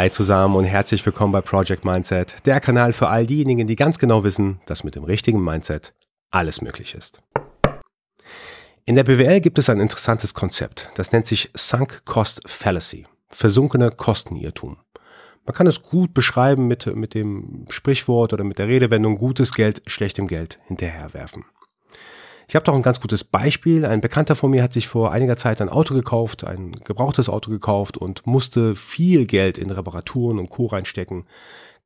Hi zusammen und herzlich willkommen bei Project Mindset, der Kanal für all diejenigen, die ganz genau wissen, dass mit dem richtigen Mindset alles möglich ist. In der BWL gibt es ein interessantes Konzept, das nennt sich Sunk Cost Fallacy, versunkene Kostenirrtum. Man kann es gut beschreiben mit, mit dem Sprichwort oder mit der Redewendung gutes Geld schlechtem Geld hinterherwerfen. Ich habe doch ein ganz gutes Beispiel. Ein Bekannter von mir hat sich vor einiger Zeit ein Auto gekauft, ein gebrauchtes Auto gekauft und musste viel Geld in Reparaturen und Co. reinstecken.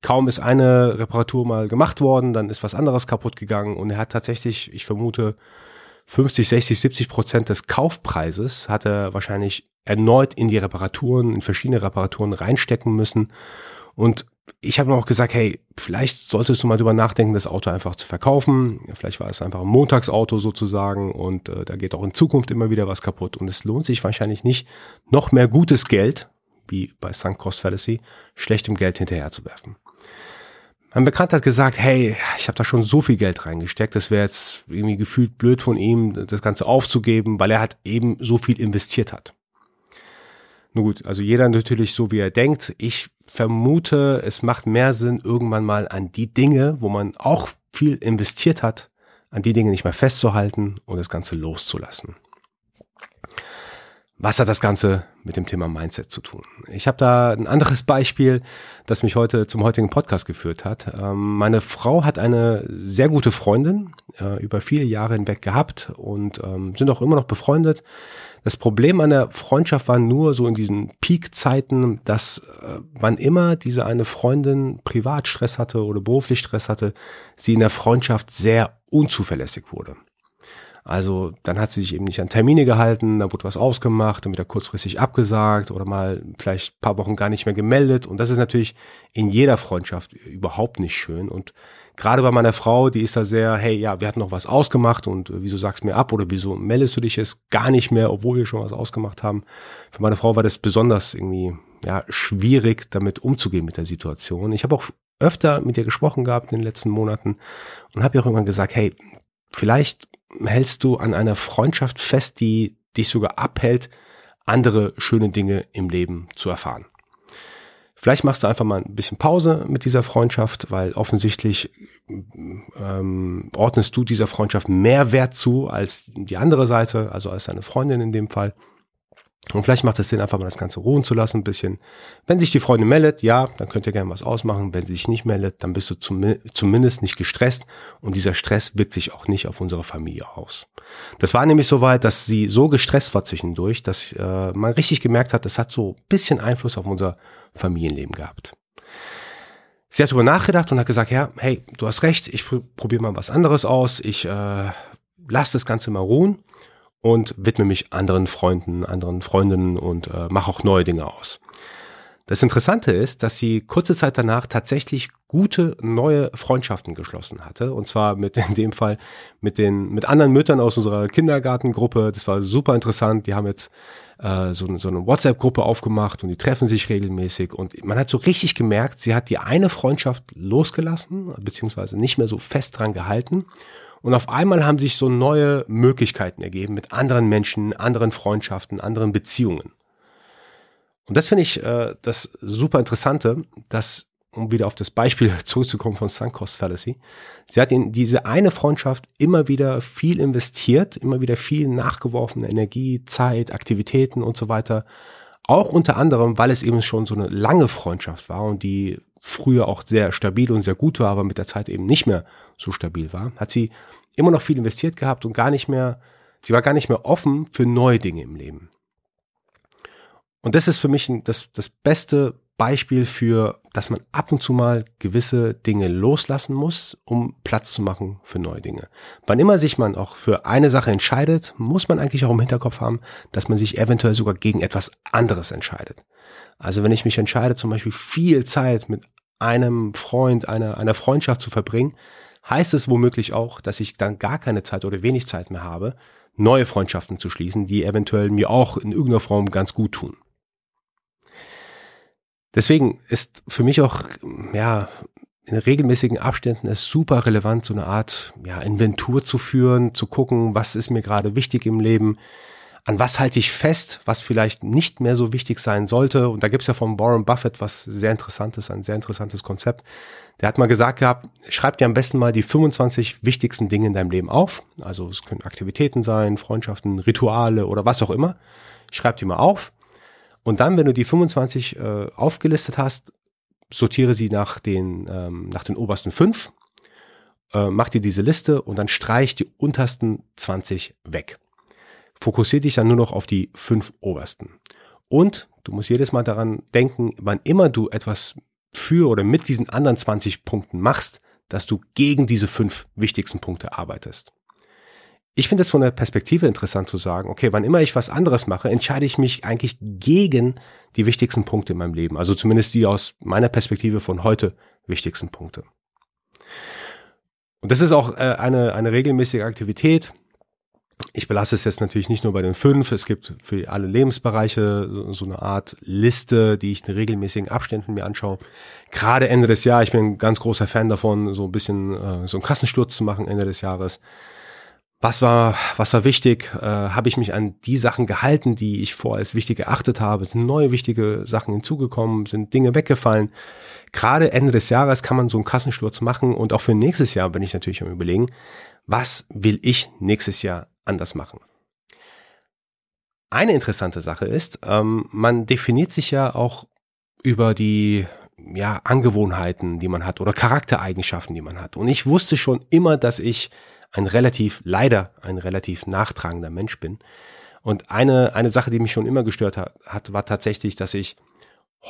Kaum ist eine Reparatur mal gemacht worden, dann ist was anderes kaputt gegangen und er hat tatsächlich, ich vermute, 50, 60, 70 Prozent des Kaufpreises hat er wahrscheinlich erneut in die Reparaturen, in verschiedene Reparaturen reinstecken müssen. Und ich habe auch gesagt, hey, vielleicht solltest du mal drüber nachdenken, das Auto einfach zu verkaufen. Vielleicht war es einfach ein Montagsauto sozusagen und äh, da geht auch in Zukunft immer wieder was kaputt. Und es lohnt sich wahrscheinlich nicht, noch mehr gutes Geld, wie bei Sunk Cost Fallacy, schlechtem Geld hinterherzuwerfen. Mein Bekannter hat gesagt, hey, ich habe da schon so viel Geld reingesteckt, das wäre jetzt irgendwie gefühlt blöd von ihm, das Ganze aufzugeben, weil er halt eben so viel investiert hat. Nun gut, also jeder natürlich so, wie er denkt. Ich vermute, es macht mehr Sinn, irgendwann mal an die Dinge, wo man auch viel investiert hat, an die Dinge nicht mehr festzuhalten und das Ganze loszulassen. Was hat das Ganze mit dem Thema Mindset zu tun? Ich habe da ein anderes Beispiel, das mich heute zum heutigen Podcast geführt hat. Ähm, meine Frau hat eine sehr gute Freundin äh, über viele Jahre hinweg gehabt und ähm, sind auch immer noch befreundet. Das Problem an der Freundschaft war nur so in diesen Peak-Zeiten, dass äh, wann immer diese eine Freundin Privatstress hatte oder beruflich Stress hatte, sie in der Freundschaft sehr unzuverlässig wurde. Also dann hat sie sich eben nicht an Termine gehalten, dann wurde was ausgemacht, dann wieder kurzfristig abgesagt oder mal vielleicht paar Wochen gar nicht mehr gemeldet. Und das ist natürlich in jeder Freundschaft überhaupt nicht schön. Und gerade bei meiner Frau, die ist da sehr, hey, ja, wir hatten noch was ausgemacht und äh, wieso sagst du mir ab oder wieso meldest du dich jetzt gar nicht mehr, obwohl wir schon was ausgemacht haben. Für meine Frau war das besonders irgendwie, ja, schwierig, damit umzugehen mit der Situation. Ich habe auch öfter mit ihr gesprochen gehabt in den letzten Monaten und habe ihr auch irgendwann gesagt, hey, vielleicht hältst du an einer Freundschaft fest, die dich sogar abhält, andere schöne Dinge im Leben zu erfahren. Vielleicht machst du einfach mal ein bisschen Pause mit dieser Freundschaft, weil offensichtlich ähm, ordnest du dieser Freundschaft mehr Wert zu als die andere Seite, also als deine Freundin in dem Fall. Und vielleicht macht es Sinn, einfach mal das Ganze ruhen zu lassen, ein bisschen. Wenn sich die Freundin meldet, ja, dann könnt ihr gerne was ausmachen. Wenn sie sich nicht meldet, dann bist du zum, zumindest nicht gestresst und dieser Stress wirkt sich auch nicht auf unsere Familie aus. Das war nämlich so weit, dass sie so gestresst war zwischendurch, dass äh, man richtig gemerkt hat, das hat so ein bisschen Einfluss auf unser Familienleben gehabt. Sie hat darüber nachgedacht und hat gesagt, ja, hey, du hast recht, ich probiere mal was anderes aus, ich äh, lass das Ganze mal ruhen und widme mich anderen Freunden, anderen Freundinnen und äh, mache auch neue Dinge aus. Das Interessante ist, dass sie kurze Zeit danach tatsächlich gute neue Freundschaften geschlossen hatte. Und zwar mit in dem Fall mit den mit anderen Müttern aus unserer Kindergartengruppe. Das war super interessant. Die haben jetzt äh, so, so eine WhatsApp-Gruppe aufgemacht und die treffen sich regelmäßig. Und man hat so richtig gemerkt, sie hat die eine Freundschaft losgelassen, beziehungsweise nicht mehr so fest dran gehalten und auf einmal haben sich so neue Möglichkeiten ergeben mit anderen Menschen, anderen Freundschaften, anderen Beziehungen. Und das finde ich äh, das super Interessante, dass, um wieder auf das Beispiel zurückzukommen von Sunk Cost Fallacy, sie hat in diese eine Freundschaft immer wieder viel investiert, immer wieder viel nachgeworfene Energie, Zeit, Aktivitäten und so weiter. Auch unter anderem, weil es eben schon so eine lange Freundschaft war und die früher auch sehr stabil und sehr gut war, aber mit der Zeit eben nicht mehr so stabil war, hat sie immer noch viel investiert gehabt und gar nicht mehr, sie war gar nicht mehr offen für neue Dinge im Leben. Und das ist für mich das, das beste Beispiel für, dass man ab und zu mal gewisse Dinge loslassen muss, um Platz zu machen für neue Dinge. Wann immer sich man auch für eine Sache entscheidet, muss man eigentlich auch im Hinterkopf haben, dass man sich eventuell sogar gegen etwas anderes entscheidet. Also wenn ich mich entscheide, zum Beispiel viel Zeit mit einem Freund, einer, einer Freundschaft zu verbringen, heißt es womöglich auch, dass ich dann gar keine Zeit oder wenig Zeit mehr habe, neue Freundschaften zu schließen, die eventuell mir auch in irgendeiner Form ganz gut tun. Deswegen ist für mich auch, ja, in regelmäßigen Abständen es super relevant, so eine Art, ja, Inventur zu führen, zu gucken, was ist mir gerade wichtig im Leben, an was halte ich fest, was vielleicht nicht mehr so wichtig sein sollte. Und da gibt's ja von Warren Buffett was sehr interessantes, ein sehr interessantes Konzept. Der hat mal gesagt gehabt, schreib dir am besten mal die 25 wichtigsten Dinge in deinem Leben auf. Also es können Aktivitäten sein, Freundschaften, Rituale oder was auch immer. Schreib die mal auf. Und dann, wenn du die 25 äh, aufgelistet hast, sortiere sie nach den, ähm, nach den obersten fünf, äh, mach dir diese Liste und dann streich die untersten 20 weg. Fokussiere dich dann nur noch auf die fünf obersten. Und du musst jedes Mal daran denken, wann immer du etwas für oder mit diesen anderen 20 Punkten machst, dass du gegen diese fünf wichtigsten Punkte arbeitest. Ich finde es von der Perspektive interessant zu sagen, okay, wann immer ich was anderes mache, entscheide ich mich eigentlich gegen die wichtigsten Punkte in meinem Leben. Also zumindest die aus meiner Perspektive von heute wichtigsten Punkte. Und das ist auch äh, eine, eine regelmäßige Aktivität, ich belasse es jetzt natürlich nicht nur bei den fünf. Es gibt für alle Lebensbereiche so, eine Art Liste, die ich in regelmäßigen Abständen mir anschaue. Gerade Ende des Jahres, ich bin ein ganz großer Fan davon, so ein bisschen äh, so einen Kassensturz zu machen Ende des Jahres. Was war, was war wichtig? Äh, habe ich mich an die Sachen gehalten, die ich vorher als wichtig erachtet habe? Sind neue wichtige Sachen hinzugekommen? Sind Dinge weggefallen? Gerade Ende des Jahres kann man so einen Kassensturz machen und auch für nächstes Jahr bin ich natürlich am überlegen, was will ich nächstes Jahr anders machen. Eine interessante Sache ist, ähm, man definiert sich ja auch über die ja, Angewohnheiten, die man hat oder Charaktereigenschaften, die man hat. Und ich wusste schon immer, dass ich ein relativ, leider ein relativ nachtragender Mensch bin. Und eine, eine Sache, die mich schon immer gestört hat, hat war tatsächlich, dass ich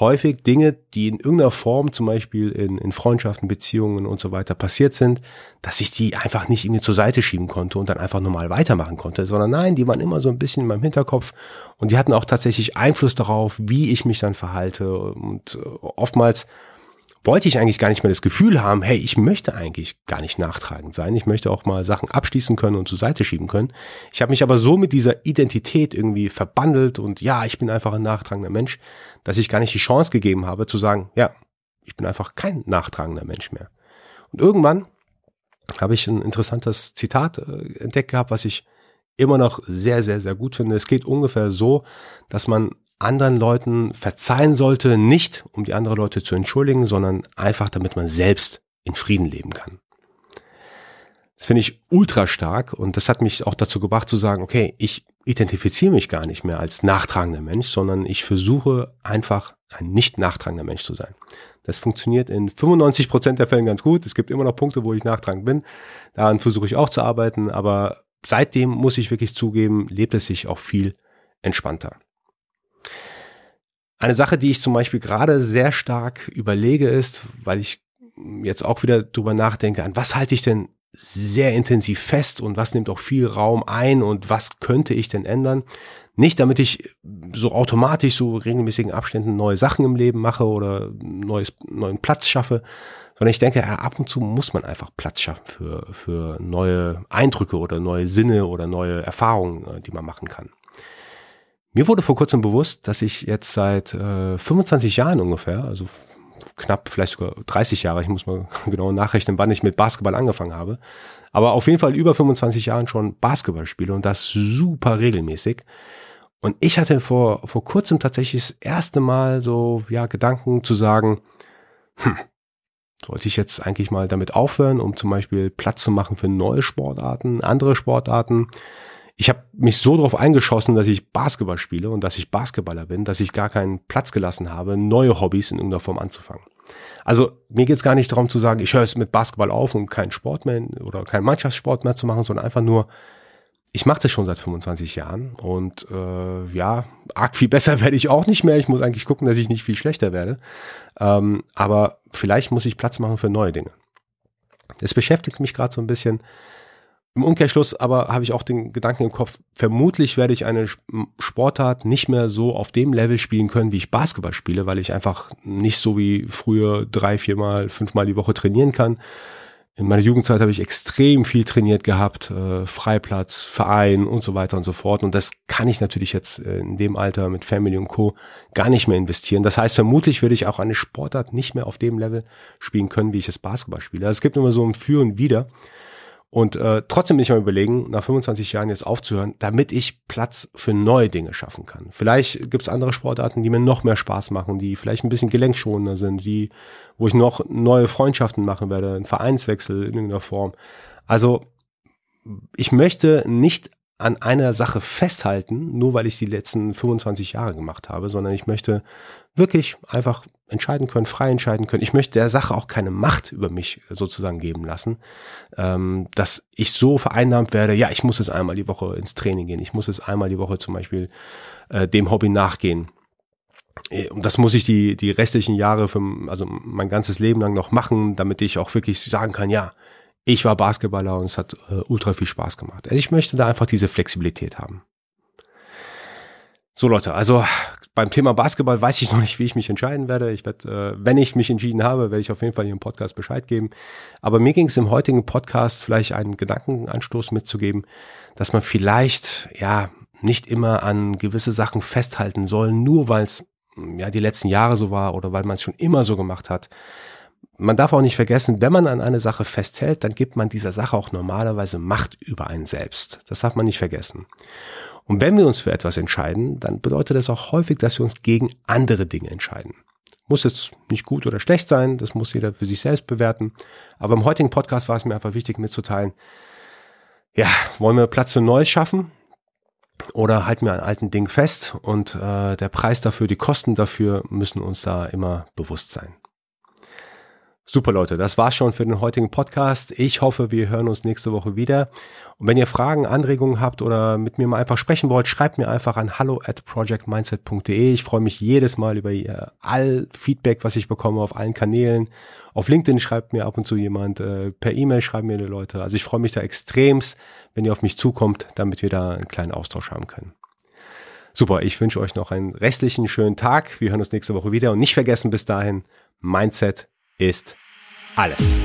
häufig Dinge, die in irgendeiner Form, zum Beispiel in, in Freundschaften, Beziehungen und so weiter passiert sind, dass ich die einfach nicht irgendwie zur Seite schieben konnte und dann einfach normal weitermachen konnte, sondern nein, die waren immer so ein bisschen in meinem Hinterkopf und die hatten auch tatsächlich Einfluss darauf, wie ich mich dann verhalte und äh, oftmals wollte ich eigentlich gar nicht mehr das Gefühl haben, hey, ich möchte eigentlich gar nicht nachtragend sein. Ich möchte auch mal Sachen abschließen können und zur Seite schieben können. Ich habe mich aber so mit dieser Identität irgendwie verbandelt und ja, ich bin einfach ein nachtragender Mensch, dass ich gar nicht die Chance gegeben habe zu sagen, ja, ich bin einfach kein nachtragender Mensch mehr. Und irgendwann habe ich ein interessantes Zitat äh, entdeckt gehabt, was ich immer noch sehr, sehr, sehr gut finde. Es geht ungefähr so, dass man anderen Leuten verzeihen sollte, nicht um die anderen Leute zu entschuldigen, sondern einfach damit man selbst in Frieden leben kann. Das finde ich ultra stark und das hat mich auch dazu gebracht zu sagen, okay, ich identifiziere mich gar nicht mehr als nachtragender Mensch, sondern ich versuche einfach ein nicht nachtragender Mensch zu sein. Das funktioniert in 95 Prozent der Fällen ganz gut. Es gibt immer noch Punkte, wo ich nachtragend bin. Daran versuche ich auch zu arbeiten, aber seitdem muss ich wirklich zugeben, lebt es sich auch viel entspannter. Eine Sache, die ich zum Beispiel gerade sehr stark überlege, ist, weil ich jetzt auch wieder drüber nachdenke, an was halte ich denn sehr intensiv fest und was nimmt auch viel Raum ein und was könnte ich denn ändern? Nicht, damit ich so automatisch so regelmäßigen Abständen neue Sachen im Leben mache oder neues, neuen Platz schaffe, sondern ich denke, ja, ab und zu muss man einfach Platz schaffen für, für neue Eindrücke oder neue Sinne oder neue Erfahrungen, äh, die man machen kann. Mir wurde vor kurzem bewusst, dass ich jetzt seit äh, 25 Jahren ungefähr, also knapp vielleicht sogar 30 Jahre, ich muss mal genau nachrechnen, wann ich mit Basketball angefangen habe, aber auf jeden Fall über 25 Jahren schon Basketball spiele und das super regelmäßig. Und ich hatte vor, vor kurzem tatsächlich das erste Mal so, ja, Gedanken zu sagen, hm, sollte ich jetzt eigentlich mal damit aufhören, um zum Beispiel Platz zu machen für neue Sportarten, andere Sportarten? Ich habe mich so darauf eingeschossen, dass ich Basketball spiele und dass ich Basketballer bin, dass ich gar keinen Platz gelassen habe, neue Hobbys in irgendeiner Form anzufangen. Also mir geht es gar nicht darum zu sagen, ich höre es mit Basketball auf und keinen Sport mehr oder keinen Mannschaftssport mehr zu machen, sondern einfach nur, ich mache das schon seit 25 Jahren und äh, ja, arg viel besser werde ich auch nicht mehr. Ich muss eigentlich gucken, dass ich nicht viel schlechter werde. Ähm, aber vielleicht muss ich Platz machen für neue Dinge. Es beschäftigt mich gerade so ein bisschen, im Umkehrschluss aber habe ich auch den Gedanken im Kopf, vermutlich werde ich eine Sportart nicht mehr so auf dem Level spielen können, wie ich Basketball spiele, weil ich einfach nicht so wie früher drei, viermal, fünfmal die Woche trainieren kann. In meiner Jugendzeit habe ich extrem viel trainiert gehabt, äh, Freiplatz, Verein und so weiter und so fort. Und das kann ich natürlich jetzt äh, in dem Alter mit Family und Co. gar nicht mehr investieren. Das heißt, vermutlich würde ich auch eine Sportart nicht mehr auf dem Level spielen können, wie ich es Basketball spiele. Also es gibt immer so ein Für und Wider. Und äh, trotzdem bin ich mal überlegen, nach 25 Jahren jetzt aufzuhören, damit ich Platz für neue Dinge schaffen kann. Vielleicht gibt es andere Sportarten, die mir noch mehr Spaß machen, die vielleicht ein bisschen gelenkschonender sind, die, wo ich noch neue Freundschaften machen werde, einen Vereinswechsel in irgendeiner Form. Also ich möchte nicht an einer Sache festhalten, nur weil ich die letzten 25 Jahre gemacht habe, sondern ich möchte wirklich einfach entscheiden können, frei entscheiden können. Ich möchte der Sache auch keine Macht über mich sozusagen geben lassen, ähm, dass ich so vereinnahmt werde, ja, ich muss jetzt einmal die Woche ins Training gehen, ich muss jetzt einmal die Woche zum Beispiel äh, dem Hobby nachgehen. Äh, und das muss ich die, die restlichen Jahre, für, also mein ganzes Leben lang noch machen, damit ich auch wirklich sagen kann, ja, ich war Basketballer und es hat äh, ultra viel Spaß gemacht. Also ich möchte da einfach diese Flexibilität haben. So Leute, also beim Thema Basketball weiß ich noch nicht, wie ich mich entscheiden werde. Ich werde, äh, wenn ich mich entschieden habe, werde ich auf jeden Fall hier im Podcast Bescheid geben. Aber mir ging es im heutigen Podcast vielleicht einen Gedankenanstoß mitzugeben, dass man vielleicht ja nicht immer an gewisse Sachen festhalten soll, nur weil es ja die letzten Jahre so war oder weil man es schon immer so gemacht hat man darf auch nicht vergessen, wenn man an eine Sache festhält, dann gibt man dieser Sache auch normalerweise Macht über einen selbst. Das darf man nicht vergessen. Und wenn wir uns für etwas entscheiden, dann bedeutet das auch häufig, dass wir uns gegen andere Dinge entscheiden. Muss jetzt nicht gut oder schlecht sein, das muss jeder für sich selbst bewerten. Aber im heutigen Podcast war es mir einfach wichtig mitzuteilen, ja, wollen wir Platz für Neues schaffen? Oder halten wir an alten Dingen fest und äh, der Preis dafür, die Kosten dafür müssen uns da immer bewusst sein. Super Leute, das war's schon für den heutigen Podcast. Ich hoffe, wir hören uns nächste Woche wieder. Und wenn ihr Fragen, Anregungen habt oder mit mir mal einfach sprechen wollt, schreibt mir einfach an hallo at projectmindset.de. Ich freue mich jedes Mal über ihr all Feedback, was ich bekomme auf allen Kanälen. Auf LinkedIn schreibt mir ab und zu jemand, äh, per E-Mail schreiben mir die Leute. Also ich freue mich da extremst, wenn ihr auf mich zukommt, damit wir da einen kleinen Austausch haben können. Super, ich wünsche euch noch einen restlichen schönen Tag. Wir hören uns nächste Woche wieder und nicht vergessen bis dahin, Mindset ist alles.